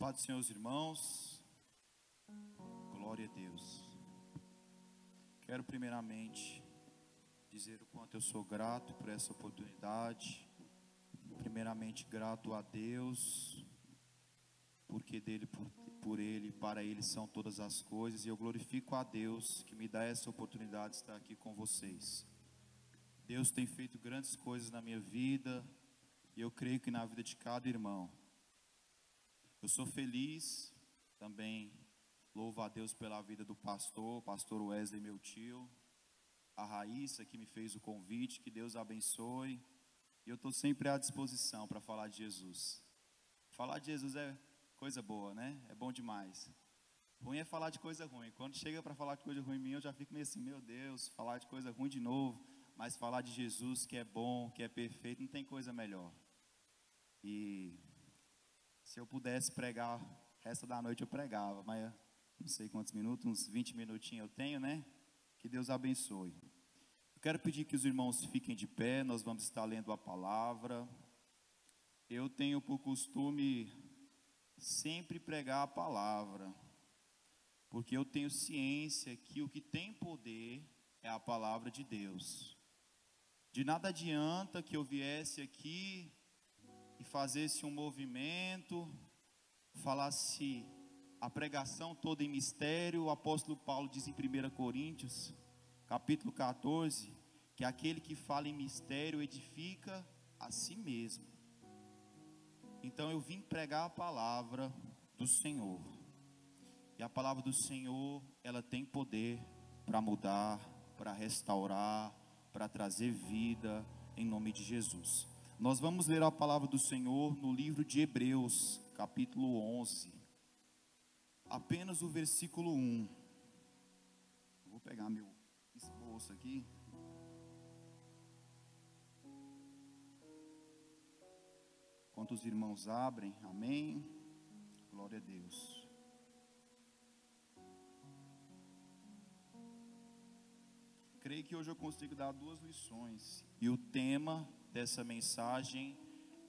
paz do Senhor, os irmãos. Glória a Deus. Quero primeiramente dizer o quanto eu sou grato por essa oportunidade. Primeiramente grato a Deus, porque dele, por, por ele, para ele são todas as coisas, e eu glorifico a Deus que me dá essa oportunidade de estar aqui com vocês. Deus tem feito grandes coisas na minha vida, e eu creio que na vida de cada irmão. Eu sou feliz também, louvo a Deus pela vida do pastor, pastor Wesley, meu tio, a Raíssa que me fez o convite, que Deus abençoe. E eu estou sempre à disposição para falar de Jesus. Falar de Jesus é coisa boa, né? É bom demais. Ruim é falar de coisa ruim. Quando chega para falar de coisa ruim em mim, eu já fico meio assim, meu Deus, falar de coisa ruim de novo. Mas falar de Jesus, que é bom, que é perfeito, não tem coisa melhor. E se eu pudesse pregar o resto da noite, eu pregava, mas não sei quantos minutos, uns 20 minutinhos eu tenho, né? Que Deus abençoe. Eu quero pedir que os irmãos fiquem de pé, nós vamos estar lendo a palavra. Eu tenho por costume sempre pregar a palavra, porque eu tenho ciência que o que tem poder é a palavra de Deus. De nada adianta que eu viesse aqui e fazesse um movimento, falasse a pregação toda em mistério, o apóstolo Paulo diz em 1 Coríntios, capítulo 14, que aquele que fala em mistério edifica a si mesmo. Então eu vim pregar a palavra do Senhor. E a palavra do Senhor, ela tem poder para mudar, para restaurar, para trazer vida em nome de Jesus. Nós vamos ler a palavra do Senhor no livro de Hebreus, capítulo 11. Apenas o versículo 1. Vou pegar meu esboço aqui. Enquanto os irmãos abrem, amém. Glória a Deus. Creio que hoje eu consigo dar duas lições. E o tema dessa mensagem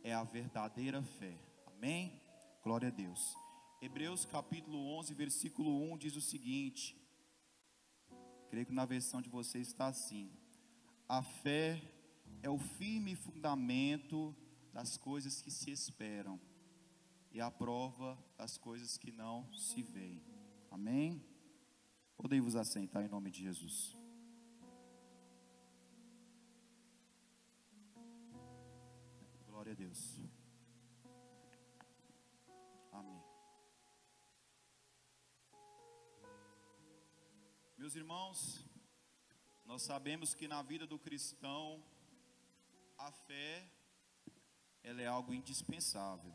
é a verdadeira fé. Amém? Glória a Deus. Hebreus capítulo 11, versículo 1 diz o seguinte: Creio que na versão de vocês está assim: A fé é o firme fundamento das coisas que se esperam e a prova das coisas que não se veem. Amém? Podem vos assentar em nome de Jesus. Glória a Deus. Amém. Meus irmãos, nós sabemos que na vida do cristão a fé ela é algo indispensável.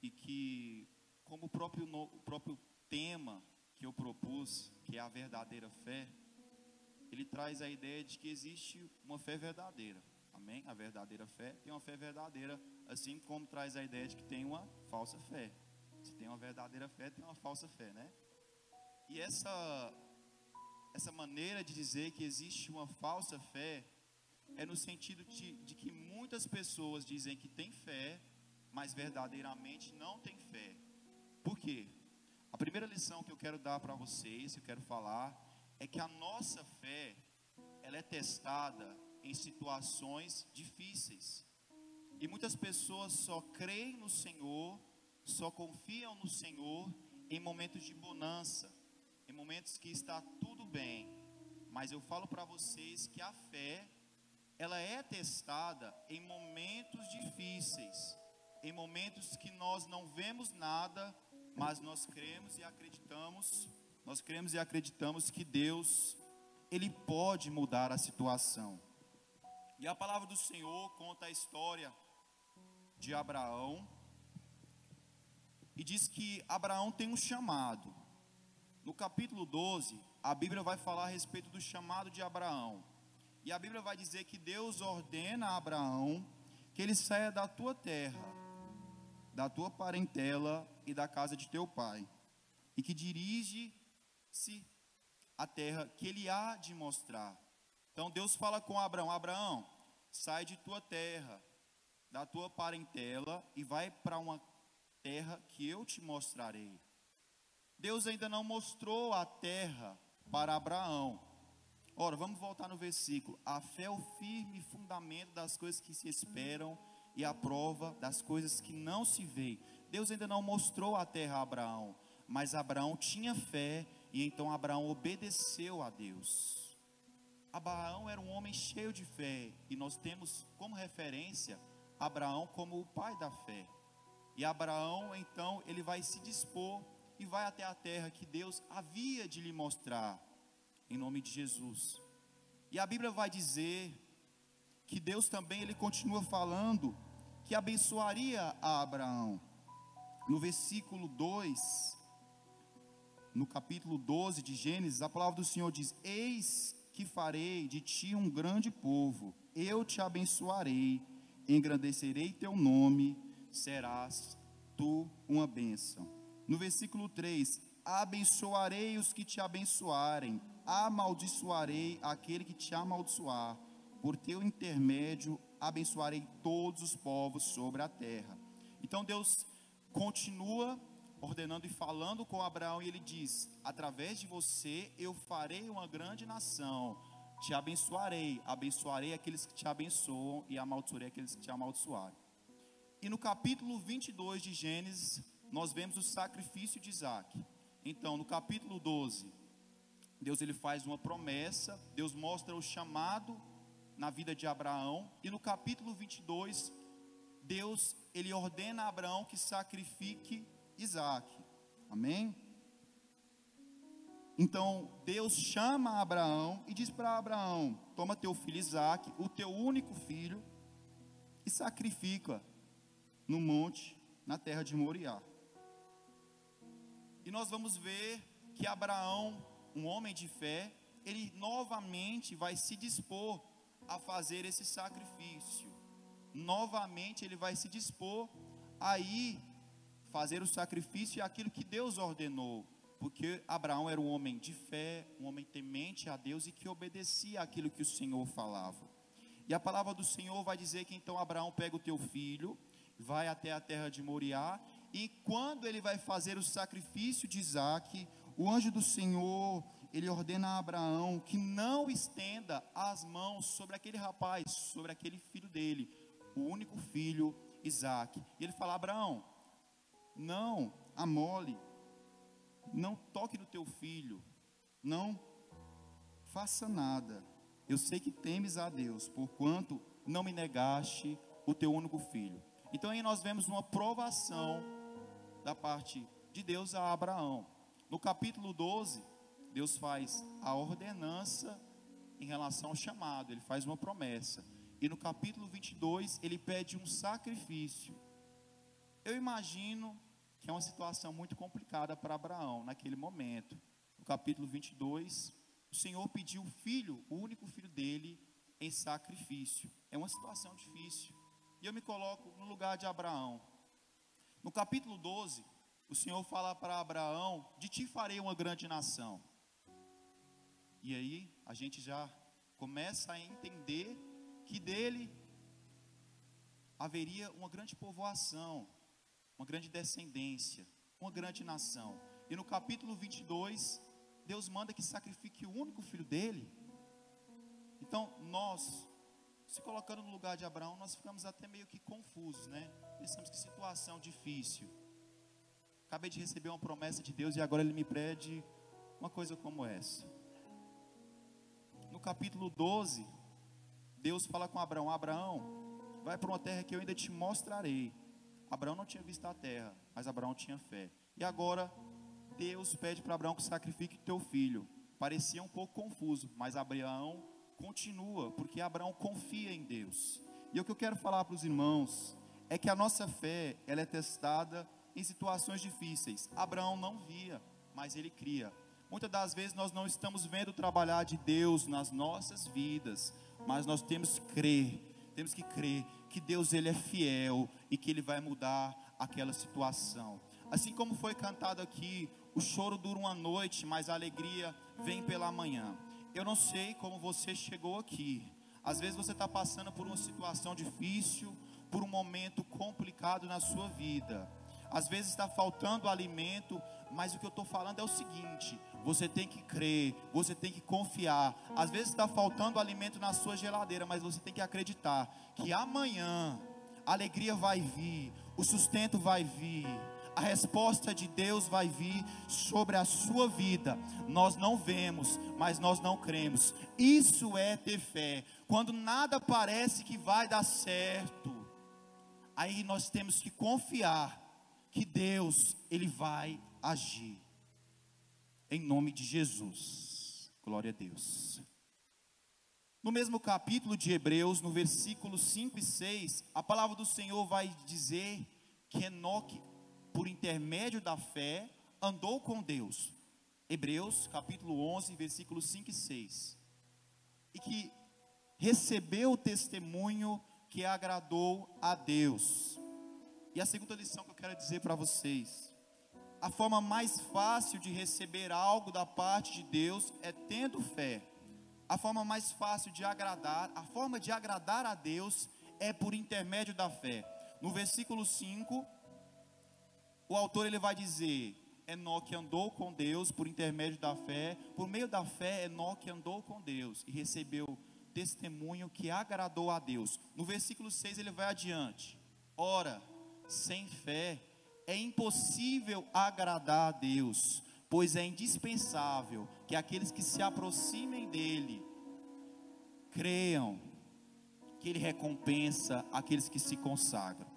E que como o próprio o próprio tema que eu propus, que é a verdadeira fé, ele traz a ideia de que existe uma fé verdadeira. Amém? A verdadeira fé tem uma fé verdadeira, assim como traz a ideia de que tem uma falsa fé. Se tem uma verdadeira fé, tem uma falsa fé, né? E essa essa maneira de dizer que existe uma falsa fé é no sentido de, de que muitas pessoas dizem que tem fé, mas verdadeiramente não tem fé. Por quê? A primeira lição que eu quero dar para vocês, que eu quero falar, é que a nossa fé, ela é testada em situações difíceis. E muitas pessoas só creem no Senhor, só confiam no Senhor em momentos de bonança, em momentos que está tudo bem. Mas eu falo para vocês que a fé, ela é testada em momentos difíceis, em momentos que nós não vemos nada, mas nós cremos e acreditamos, nós cremos e acreditamos que Deus ele pode mudar a situação. E a palavra do Senhor conta a história de Abraão e diz que Abraão tem um chamado. No capítulo 12, a Bíblia vai falar a respeito do chamado de Abraão. E a Bíblia vai dizer que Deus ordena a Abraão que ele saia da tua terra, da tua parentela e da casa de teu pai, e que dirige-se à terra que ele há de mostrar. Então Deus fala com Abraão: Abraão, sai de tua terra, da tua parentela e vai para uma terra que eu te mostrarei. Deus ainda não mostrou a terra para Abraão. Ora, vamos voltar no versículo. A fé é o firme fundamento das coisas que se esperam e a prova das coisas que não se veem. Deus ainda não mostrou a terra a Abraão, mas Abraão tinha fé e então Abraão obedeceu a Deus. Abraão era um homem cheio de fé e nós temos como referência Abraão como o pai da fé. E Abraão, então, ele vai se dispor e vai até a terra que Deus havia de lhe mostrar, em nome de Jesus. E a Bíblia vai dizer que Deus também ele continua falando que abençoaria a Abraão. No versículo 2, no capítulo 12 de Gênesis, a palavra do Senhor diz: Eis que farei de ti um grande povo, eu te abençoarei, engrandecerei teu nome, serás tu uma bênção. No versículo 3: Abençoarei os que te abençoarem, amaldiçoarei aquele que te amaldiçoar, por teu intermédio abençoarei todos os povos sobre a terra. Então Deus continua ordenando e falando com Abraão, e ele diz: Através de você eu farei uma grande nação, te abençoarei, abençoarei aqueles que te abençoam e amaldiçoarei aqueles que te amaldiçoarem. E no capítulo 22 de Gênesis, nós vemos o sacrifício de Isaac. Então, no capítulo 12, Deus ele faz uma promessa, Deus mostra o chamado na vida de Abraão, e no capítulo 22, Deus ele ordena a Abraão que sacrifique Isaac. Amém? Então Deus chama Abraão e diz para Abraão: Toma teu filho Isaac, o teu único filho, e sacrifica no monte, na terra de Moriá. E nós vamos ver que Abraão, um homem de fé, ele novamente vai se dispor a fazer esse sacrifício. Novamente ele vai se dispor a ir fazer o sacrifício e aquilo que Deus ordenou, porque Abraão era um homem de fé, um homem temente a Deus e que obedecia aquilo que o Senhor falava. E a palavra do Senhor vai dizer que então Abraão pega o teu filho, vai até a terra de Moriá e quando ele vai fazer o sacrifício de Isaac, o anjo do Senhor, ele ordena a Abraão que não estenda as mãos sobre aquele rapaz, sobre aquele filho dele, o único filho, Isaac. E ele fala: Abraão, não amole, não toque no teu filho, não faça nada. Eu sei que temes a Deus, porquanto não me negaste o teu único filho. Então aí nós vemos uma provação da parte de Deus a Abraão. No capítulo 12, Deus faz a ordenança em relação ao chamado, ele faz uma promessa. E no capítulo 22, ele pede um sacrifício. Eu imagino que é uma situação muito complicada para Abraão naquele momento. No capítulo 22, o Senhor pediu o filho, o único filho dele, em sacrifício. É uma situação difícil. E eu me coloco no lugar de Abraão. No capítulo 12, o Senhor fala para Abraão: De ti farei uma grande nação. E aí a gente já começa a entender que dele haveria uma grande povoação, uma grande descendência, uma grande nação. E no capítulo 22, Deus manda que sacrifique o único filho dele. Então, nós, se colocando no lugar de Abraão, nós ficamos até meio que confusos, né? Pensamos que situação difícil. Acabei de receber uma promessa de Deus e agora Ele me pede uma coisa como essa. No capítulo 12, Deus fala com Abraão: Abraão, vai para uma terra que eu ainda te mostrarei. Abraão não tinha visto a terra, mas Abraão tinha fé. E agora, Deus pede para Abraão que sacrifique teu filho. Parecia um pouco confuso, mas Abraão continua, porque Abraão confia em Deus. E o que eu quero falar para os irmãos é que a nossa fé, ela é testada em situações difíceis. Abraão não via, mas ele cria. Muitas das vezes nós não estamos vendo o trabalhar de Deus nas nossas vidas, mas nós temos que crer, temos que crer que Deus ele é fiel e que ele vai mudar aquela situação. Assim como foi cantado aqui, o choro dura uma noite, mas a alegria vem pela manhã. Eu não sei como você chegou aqui. Às vezes você está passando por uma situação difícil, por um momento complicado na sua vida. às vezes está faltando alimento, mas o que eu estou falando é o seguinte: você tem que crer, você tem que confiar. Às vezes está faltando alimento na sua geladeira, mas você tem que acreditar que amanhã a alegria vai vir, o sustento vai vir a resposta de Deus vai vir sobre a sua vida. Nós não vemos, mas nós não cremos. Isso é ter fé. Quando nada parece que vai dar certo, aí nós temos que confiar que Deus, Ele vai agir. Em nome de Jesus. Glória a Deus. No mesmo capítulo de Hebreus, no versículo 5 e 6, a palavra do Senhor vai dizer que Enoque por intermédio da fé, andou com Deus. Hebreus capítulo 11, versículos 5 e 6. E que recebeu o testemunho que agradou a Deus. E a segunda lição que eu quero dizer para vocês: a forma mais fácil de receber algo da parte de Deus é tendo fé. A forma mais fácil de agradar, a forma de agradar a Deus é por intermédio da fé. No versículo 5, o autor ele vai dizer: Enoque andou com Deus por intermédio da fé, por meio da fé, Enoque andou com Deus e recebeu testemunho que agradou a Deus. No versículo 6 ele vai adiante: Ora, sem fé é impossível agradar a Deus, pois é indispensável que aqueles que se aproximem dele creiam que ele recompensa aqueles que se consagram.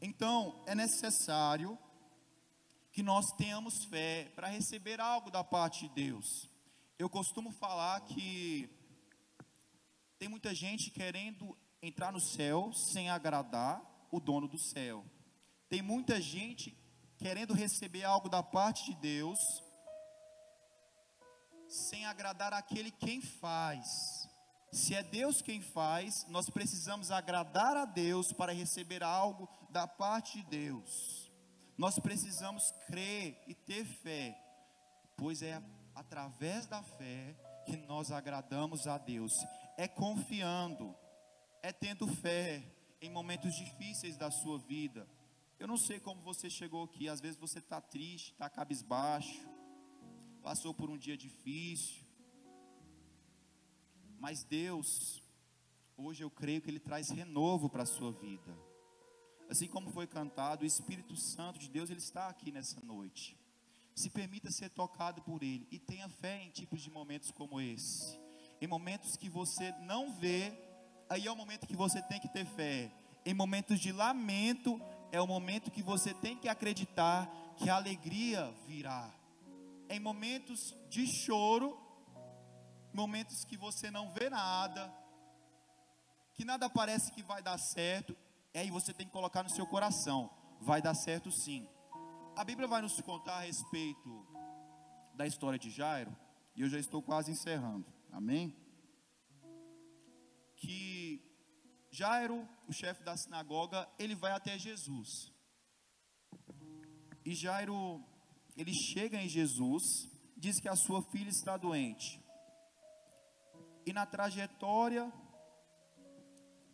Então, é necessário que nós tenhamos fé para receber algo da parte de Deus. Eu costumo falar que tem muita gente querendo entrar no céu sem agradar o dono do céu. Tem muita gente querendo receber algo da parte de Deus sem agradar aquele quem faz. Se é Deus quem faz, nós precisamos agradar a Deus para receber algo da parte de Deus. Nós precisamos crer e ter fé, pois é através da fé que nós agradamos a Deus. É confiando, é tendo fé em momentos difíceis da sua vida. Eu não sei como você chegou aqui, às vezes você está triste, está cabisbaixo, passou por um dia difícil, mas Deus, hoje eu creio que Ele traz renovo para a sua vida. Assim como foi cantado, o Espírito Santo de Deus, Ele está aqui nessa noite. Se permita ser tocado por Ele e tenha fé em tipos de momentos como esse. Em momentos que você não vê, aí é o momento que você tem que ter fé. Em momentos de lamento, é o momento que você tem que acreditar que a alegria virá. Em momentos de choro, momentos que você não vê nada, que nada parece que vai dar certo, e aí você tem que colocar no seu coração: vai dar certo sim. A Bíblia vai nos contar a respeito da história de Jairo, e eu já estou quase encerrando, amém? Que Jairo, o chefe da sinagoga, ele vai até Jesus. E Jairo, ele chega em Jesus, diz que a sua filha está doente. E na trajetória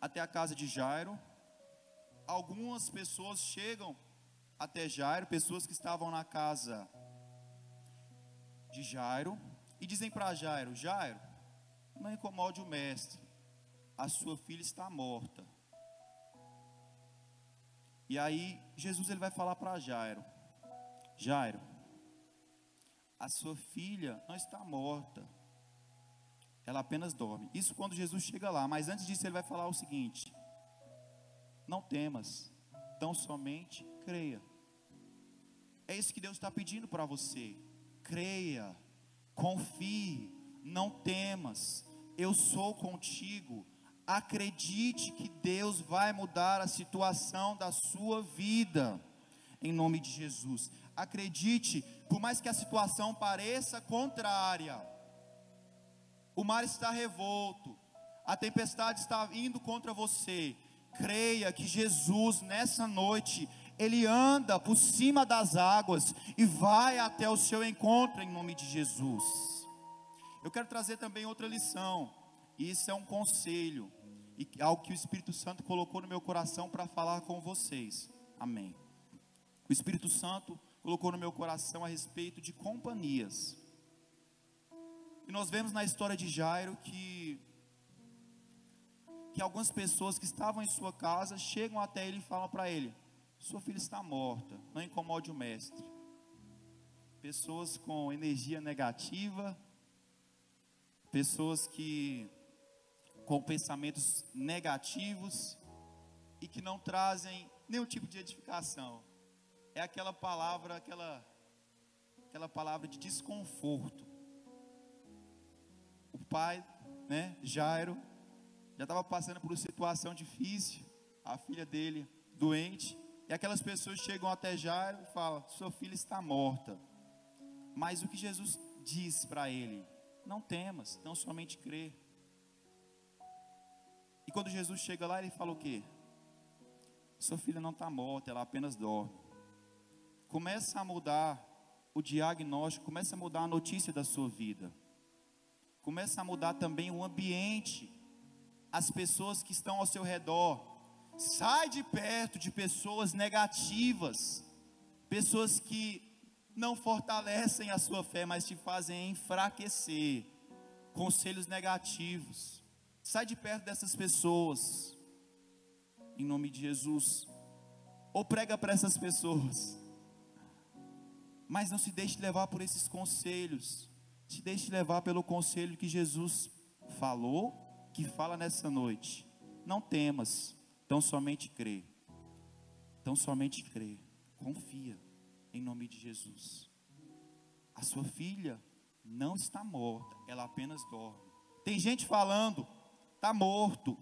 até a casa de Jairo, algumas pessoas chegam até Jairo, pessoas que estavam na casa de Jairo, e dizem para Jairo: Jairo, não incomode o mestre, a sua filha está morta. E aí Jesus ele vai falar para Jairo: Jairo, a sua filha não está morta ela apenas dorme. Isso quando Jesus chega lá, mas antes disso ele vai falar o seguinte: Não temas, tão somente creia. É isso que Deus está pedindo para você. Creia, confie, não temas, eu sou contigo. Acredite que Deus vai mudar a situação da sua vida, em nome de Jesus. Acredite, por mais que a situação pareça contrária, o mar está revolto, a tempestade está indo contra você. Creia que Jesus, nessa noite, Ele anda por cima das águas e vai até o seu encontro em nome de Jesus. Eu quero trazer também outra lição, isso é um conselho, e algo que o Espírito Santo colocou no meu coração para falar com vocês. Amém. O Espírito Santo colocou no meu coração a respeito de companhias. E nós vemos na história de Jairo que que algumas pessoas que estavam em sua casa chegam até ele e falam para ele: Sua filha está morta, não incomode o mestre. Pessoas com energia negativa, pessoas que com pensamentos negativos e que não trazem nenhum tipo de edificação. É aquela palavra, aquela aquela palavra de desconforto. O pai, né, Jairo, já estava passando por uma situação difícil, a filha dele doente, e aquelas pessoas chegam até Jairo e falam: "Sua filha está morta". Mas o que Jesus diz para ele? Não temas, não somente crê. E quando Jesus chega lá, ele fala o quê? Sua filha não está morta, ela apenas dorme. Começa a mudar o diagnóstico, começa a mudar a notícia da sua vida. Começa a mudar também o ambiente, as pessoas que estão ao seu redor. Sai de perto de pessoas negativas, pessoas que não fortalecem a sua fé, mas te fazem enfraquecer. Conselhos negativos. Sai de perto dessas pessoas. Em nome de Jesus. Ou prega para essas pessoas. Mas não se deixe levar por esses conselhos. Se deixe levar pelo conselho que Jesus falou, que fala nessa noite. Não temas, tão somente crê. Tão somente crê. Confia em nome de Jesus. A sua filha não está morta, ela apenas dorme. Tem gente falando, está morto,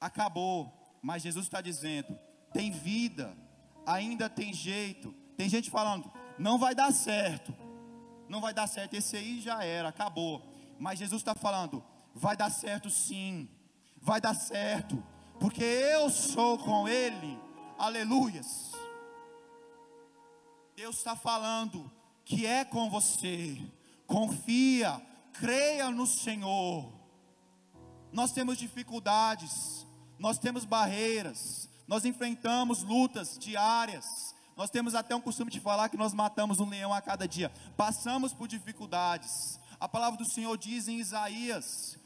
acabou, mas Jesus está dizendo: tem vida, ainda tem jeito. Tem gente falando, não vai dar certo, não vai dar certo, esse aí já era, acabou. Mas Jesus está falando, vai dar certo sim, vai dar certo, porque eu sou com Ele, aleluias. Deus está falando que é com você. Confia, creia no Senhor. Nós temos dificuldades, nós temos barreiras, nós enfrentamos lutas diárias. Nós temos até um costume de falar que nós matamos um leão a cada dia. Passamos por dificuldades. A palavra do Senhor diz em Isaías: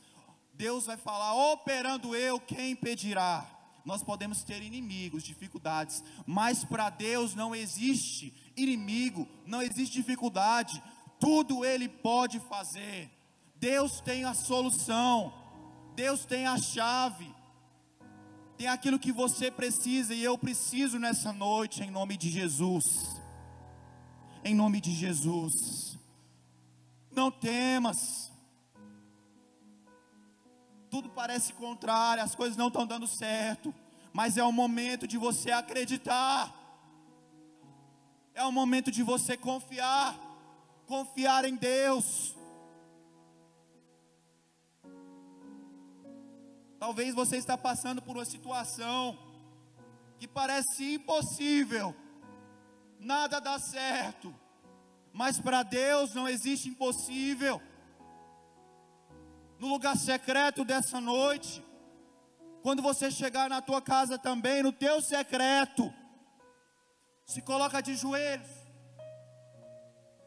Deus vai falar, operando eu, quem impedirá? Nós podemos ter inimigos, dificuldades, mas para Deus não existe inimigo, não existe dificuldade, tudo Ele pode fazer. Deus tem a solução, Deus tem a chave, tem aquilo que você precisa e eu preciso nessa noite, em nome de Jesus. Em nome de Jesus. Não temas. Tudo parece contrário, as coisas não estão dando certo, mas é o momento de você acreditar. É o momento de você confiar, confiar em Deus. Talvez você está passando por uma situação que parece impossível, nada dá certo, mas para Deus não existe impossível. No lugar secreto dessa noite, quando você chegar na tua casa também, no teu secreto, se coloca de joelhos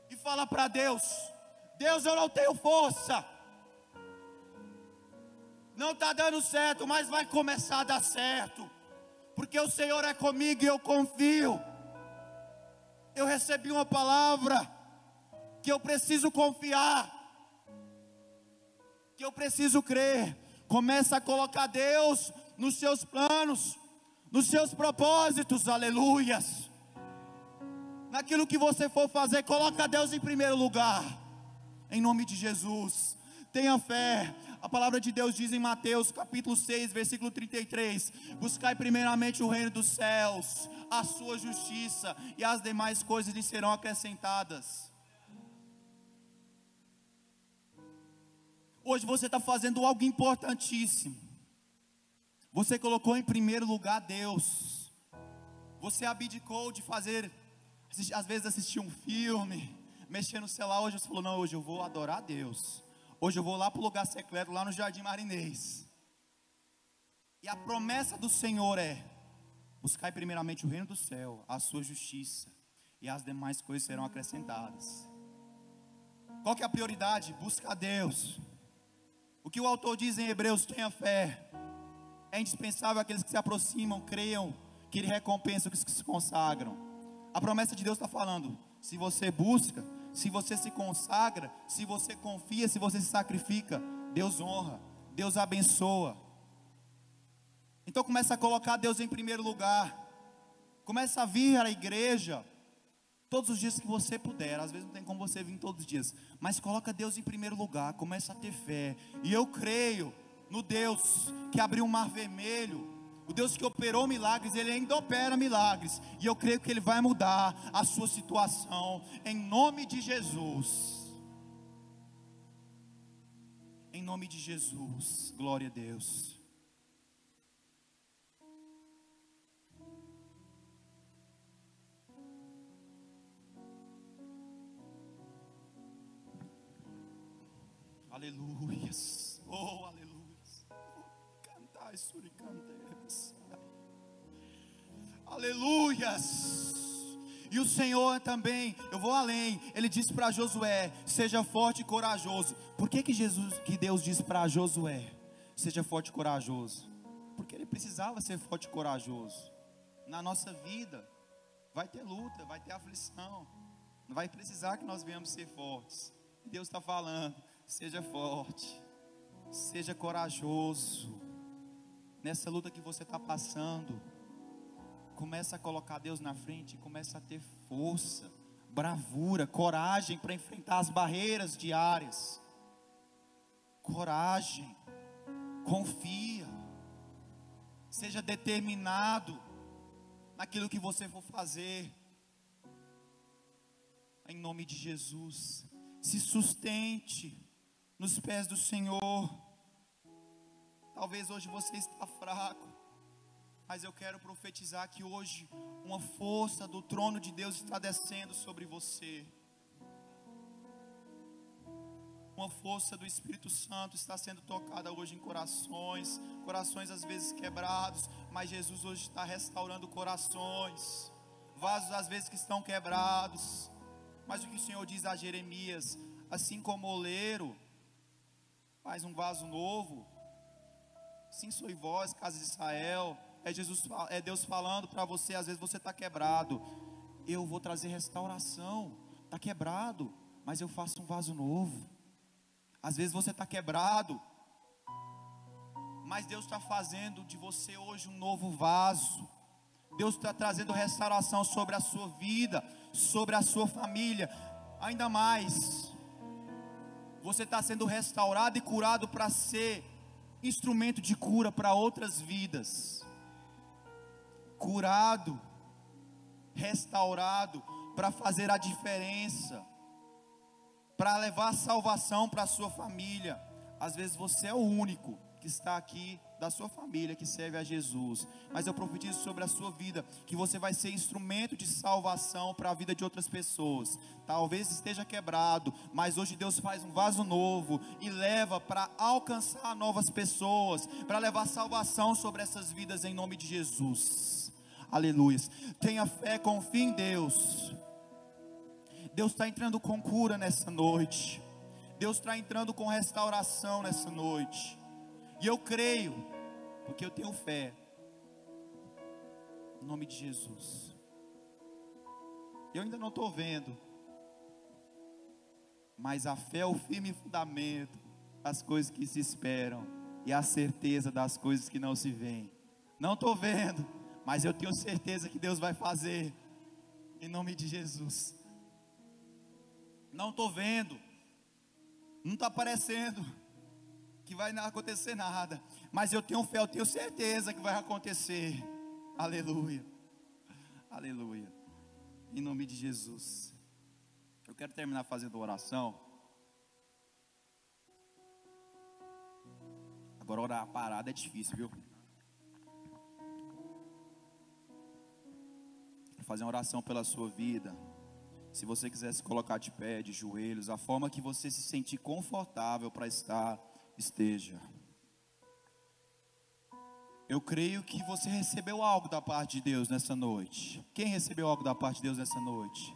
e fala para Deus: Deus, eu não tenho força, não está dando certo, mas vai começar a dar certo, porque o Senhor é comigo e eu confio. Eu recebi uma palavra que eu preciso confiar, que eu preciso crer. Começa a colocar Deus nos seus planos, nos seus propósitos, aleluias naquilo que você for fazer, coloca Deus em primeiro lugar. Em nome de Jesus. Tenha fé. A palavra de Deus diz em Mateus capítulo 6, versículo 33: Buscai primeiramente o reino dos céus, a sua justiça, e as demais coisas lhe serão acrescentadas. Hoje você está fazendo algo importantíssimo. Você colocou em primeiro lugar Deus. Você abdicou de fazer às vezes assistir um filme, mexer no celular. Hoje você falou: Não, hoje eu vou adorar Deus. Hoje eu vou lá para o lugar secreto, lá no Jardim Marinês. E a promessa do Senhor é: Buscai primeiramente o reino do céu, a sua justiça, e as demais coisas serão acrescentadas. Qual que é a prioridade? Busca a Deus. O que o autor diz em Hebreus, tenha fé. É indispensável aqueles que se aproximam, creiam que Ele recompensa os que se consagram. A promessa de Deus está falando: se você busca, se você se consagra, se você confia, se você se sacrifica, Deus honra, Deus abençoa. Então começa a colocar Deus em primeiro lugar. Começa a vir à igreja todos os dias que você puder. Às vezes não tem como você vir todos os dias, mas coloca Deus em primeiro lugar, começa a ter fé. E eu creio no Deus que abriu o mar vermelho, o Deus que operou milagres, Ele ainda opera milagres. E eu creio que Ele vai mudar a sua situação, em nome de Jesus. Em nome de Jesus, glória a Deus. Aleluias, oh aleluias, aleluias. E o Senhor também, eu vou além. Ele disse para Josué: "Seja forte e corajoso". Por que que Jesus, que Deus disse para Josué: "Seja forte e corajoso"? Porque ele precisava ser forte e corajoso. Na nossa vida vai ter luta, vai ter aflição. Não vai precisar que nós venhamos ser fortes. Deus está falando: seja forte, seja corajoso. Nessa luta que você está passando, Começa a colocar Deus na frente, começa a ter força, bravura, coragem para enfrentar as barreiras diárias. Coragem, confia, seja determinado naquilo que você for fazer. Em nome de Jesus, se sustente nos pés do Senhor. Talvez hoje você está fraco, mas eu quero profetizar que hoje uma força do trono de Deus está descendo sobre você. Uma força do Espírito Santo está sendo tocada hoje em corações, corações às vezes quebrados, mas Jesus hoje está restaurando corações, vasos às vezes que estão quebrados. Mas o que o Senhor diz a Jeremias, assim como o oleiro faz um vaso novo, sim sois vós, casa de Israel, é Jesus, é Deus falando para você, às vezes você está quebrado. Eu vou trazer restauração. Está quebrado, mas eu faço um vaso novo. Às vezes você está quebrado, mas Deus está fazendo de você hoje um novo vaso. Deus está trazendo restauração sobre a sua vida, sobre a sua família. Ainda mais, você está sendo restaurado e curado para ser instrumento de cura para outras vidas curado, restaurado, para fazer a diferença, para levar salvação para a sua família. Às vezes você é o único que está aqui da sua família que serve a Jesus, mas eu profetizo sobre a sua vida que você vai ser instrumento de salvação para a vida de outras pessoas. Talvez esteja quebrado, mas hoje Deus faz um vaso novo e leva para alcançar novas pessoas, para levar salvação sobre essas vidas em nome de Jesus. Aleluia. Tenha fé, confie em Deus. Deus está entrando com cura nessa noite. Deus está entrando com restauração nessa noite. E eu creio, porque eu tenho fé. Em nome de Jesus. Eu ainda não estou vendo. Mas a fé é o firme fundamento das coisas que se esperam e a certeza das coisas que não se veem. Não estou vendo mas eu tenho certeza que Deus vai fazer, em nome de Jesus. Não estou vendo, não está aparecendo que vai acontecer nada, mas eu tenho fé, eu tenho certeza que vai acontecer. Aleluia, aleluia, em nome de Jesus. Eu quero terminar fazendo oração. Agora orar parada é difícil, viu? Fazer uma oração pela sua vida. Se você quiser se colocar de pé, de joelhos, a forma que você se sentir confortável para estar, esteja. Eu creio que você recebeu algo da parte de Deus nessa noite. Quem recebeu algo da parte de Deus nessa noite?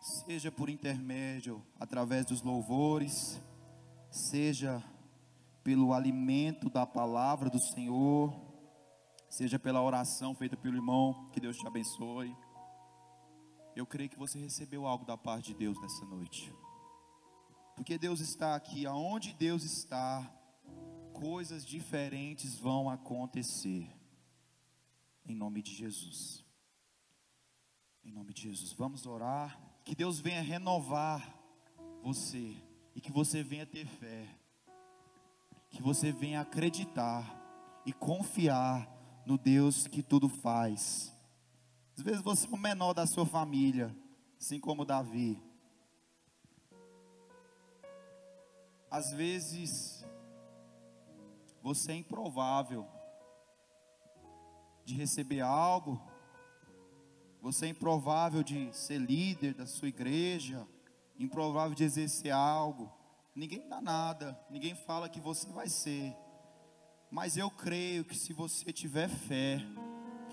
Seja por intermédio, através dos louvores, seja pelo alimento da palavra do Senhor, seja pela oração feita pelo irmão, que Deus te abençoe. Eu creio que você recebeu algo da parte de Deus nessa noite. Porque Deus está aqui, aonde Deus está, coisas diferentes vão acontecer. Em nome de Jesus. Em nome de Jesus. Vamos orar. Que Deus venha renovar você. E que você venha ter fé. Que você venha acreditar e confiar no Deus que tudo faz. Às vezes você é o menor da sua família, assim como Davi. Às vezes você é improvável de receber algo, você é improvável de ser líder da sua igreja, improvável de exercer algo. Ninguém dá nada, ninguém fala que você vai ser. Mas eu creio que se você tiver fé,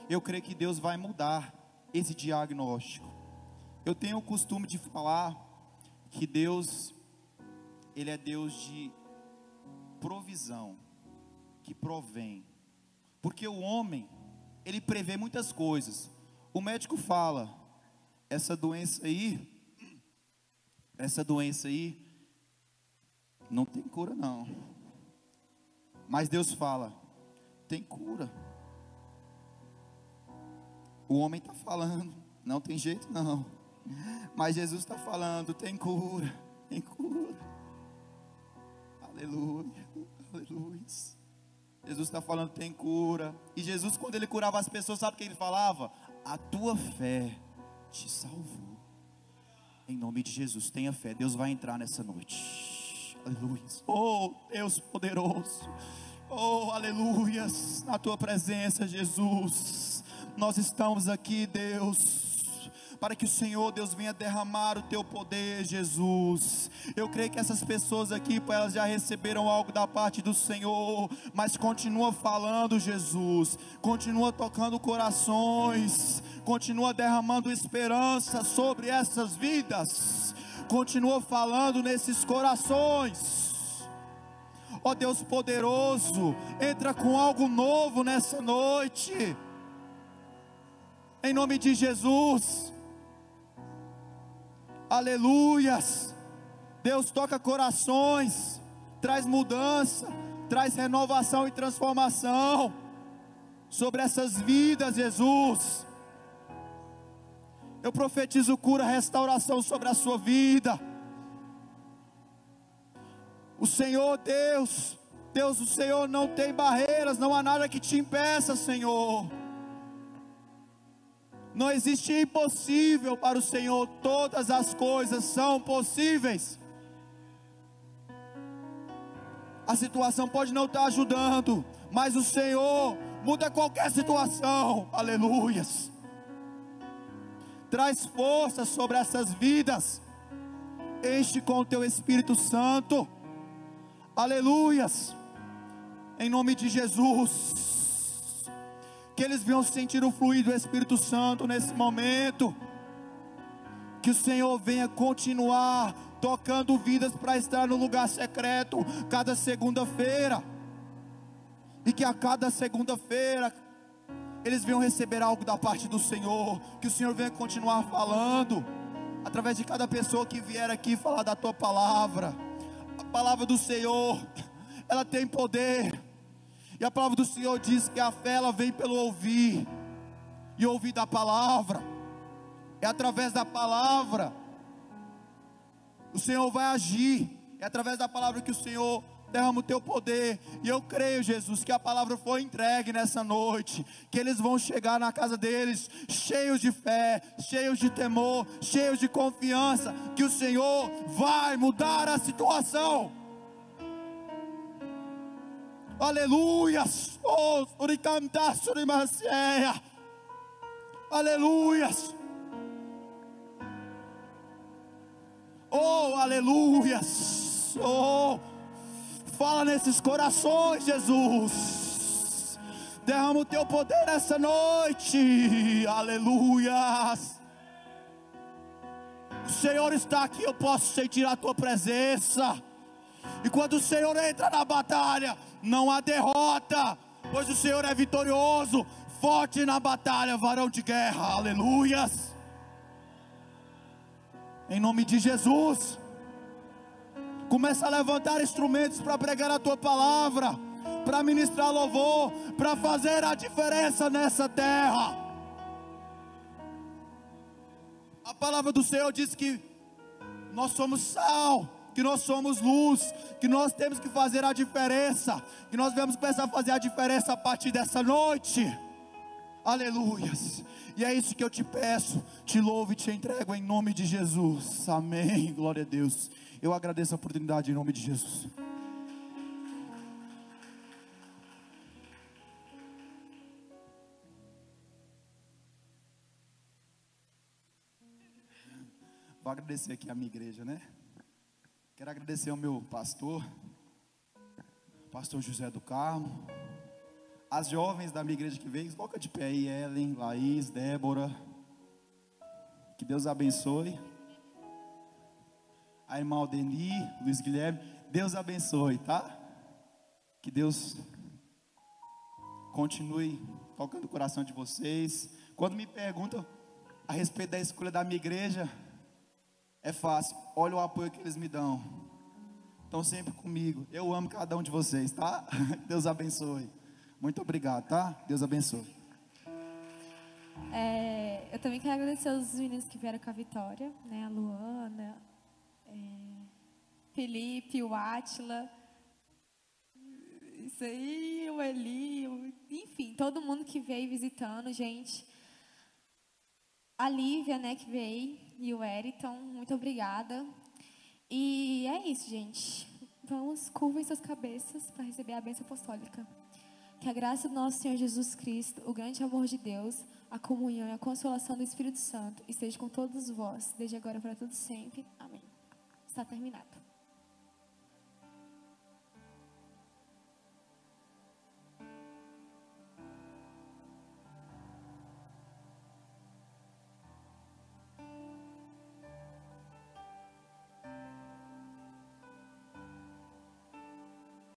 eu creio que Deus vai mudar esse diagnóstico. Eu tenho o costume de falar que Deus, Ele é Deus de provisão que provém. Porque o homem, ele prevê muitas coisas. O médico fala: essa doença aí, essa doença aí, não tem cura não. Mas Deus fala: tem cura. O homem está falando, não tem jeito não. Mas Jesus está falando: tem cura, tem cura. Aleluia, aleluia. Jesus está falando, tem cura. E Jesus, quando ele curava as pessoas, sabe o que ele falava? A tua fé te salvou. Em nome de Jesus, tenha fé. Deus vai entrar nessa noite. Aleluia. Oh, Deus poderoso. Oh, aleluias. Na tua presença, Jesus. Nós estamos aqui, Deus para que o Senhor, Deus, venha derramar o teu poder, Jesus. Eu creio que essas pessoas aqui, elas já receberam algo da parte do Senhor, mas continua falando, Jesus, continua tocando corações, continua derramando esperança sobre essas vidas, continua falando nesses corações. Ó oh Deus poderoso, entra com algo novo nessa noite. Em nome de Jesus. Aleluias. Deus toca corações, traz mudança, traz renovação e transformação sobre essas vidas, Jesus. Eu profetizo cura, restauração sobre a sua vida. O Senhor Deus, Deus, o Senhor não tem barreiras, não há nada que te impeça, Senhor. Não existe impossível para o Senhor, todas as coisas são possíveis. A situação pode não estar ajudando, mas o Senhor muda qualquer situação, aleluias. Traz força sobre essas vidas, enche com o teu Espírito Santo, aleluias, em nome de Jesus que eles venham sentir o fluido do Espírito Santo nesse momento. Que o Senhor venha continuar tocando vidas para estar no lugar secreto cada segunda-feira. E que a cada segunda-feira eles venham receber algo da parte do Senhor. Que o Senhor venha continuar falando através de cada pessoa que vier aqui falar da tua palavra. A palavra do Senhor, ela tem poder e a palavra do Senhor diz que a fé ela vem pelo ouvir e ouvir da palavra. É através da palavra o Senhor vai agir. É através da palavra que o Senhor derrama o teu poder. E eu creio, Jesus, que a palavra foi entregue nessa noite. Que eles vão chegar na casa deles cheios de fé, cheios de temor, cheios de confiança. Que o Senhor vai mudar a situação. Aleluias. Oh. Aleluias. Oh, aleluias. Oh, fala nesses corações, Jesus. Derrama o teu poder nessa noite. Aleluias. O Senhor está aqui, eu posso sentir a tua presença. E quando o Senhor entra na batalha, não há derrota, pois o Senhor é vitorioso, forte na batalha, varão de guerra. Aleluias. Em nome de Jesus. Começa a levantar instrumentos para pregar a tua palavra, para ministrar louvor, para fazer a diferença nessa terra. A palavra do Senhor diz que nós somos sal, que nós somos luz, que nós temos que fazer a diferença, que nós devemos começar a fazer a diferença a partir dessa noite. Aleluias. E é isso que eu te peço, te louvo e te entrego em nome de Jesus. Amém. Glória a Deus. Eu agradeço a oportunidade em nome de Jesus. Vou agradecer aqui a minha igreja, né? Quero agradecer ao meu pastor, pastor José do Carmo, as jovens da minha igreja que veio, coloca de pé aí, Ellen, Laís, Débora. Que Deus abençoe. A irmã Aldeni, Luiz Guilherme, Deus abençoe, tá? Que Deus continue tocando o coração de vocês. Quando me perguntam a respeito da escolha da minha igreja, é fácil. Olha o apoio que eles me dão. Estão sempre comigo. Eu amo cada um de vocês, tá? Deus abençoe. Muito obrigado, tá? Deus abençoe. É, eu também quero agradecer aos meninos que vieram com a Vitória, né? A Luana, Felipe, o Átila. Isso aí, o Eli, o, enfim, todo mundo que veio visitando, gente. A Lívia, né, que veio, e o Eriton, muito obrigada. E é isso, gente. Vamos, curvem suas cabeças para receber a bênção apostólica. Que a graça do nosso Senhor Jesus Cristo, o grande amor de Deus, a comunhão e a consolação do Espírito Santo esteja com todos vós, desde agora para todos sempre. Amém. Está terminado.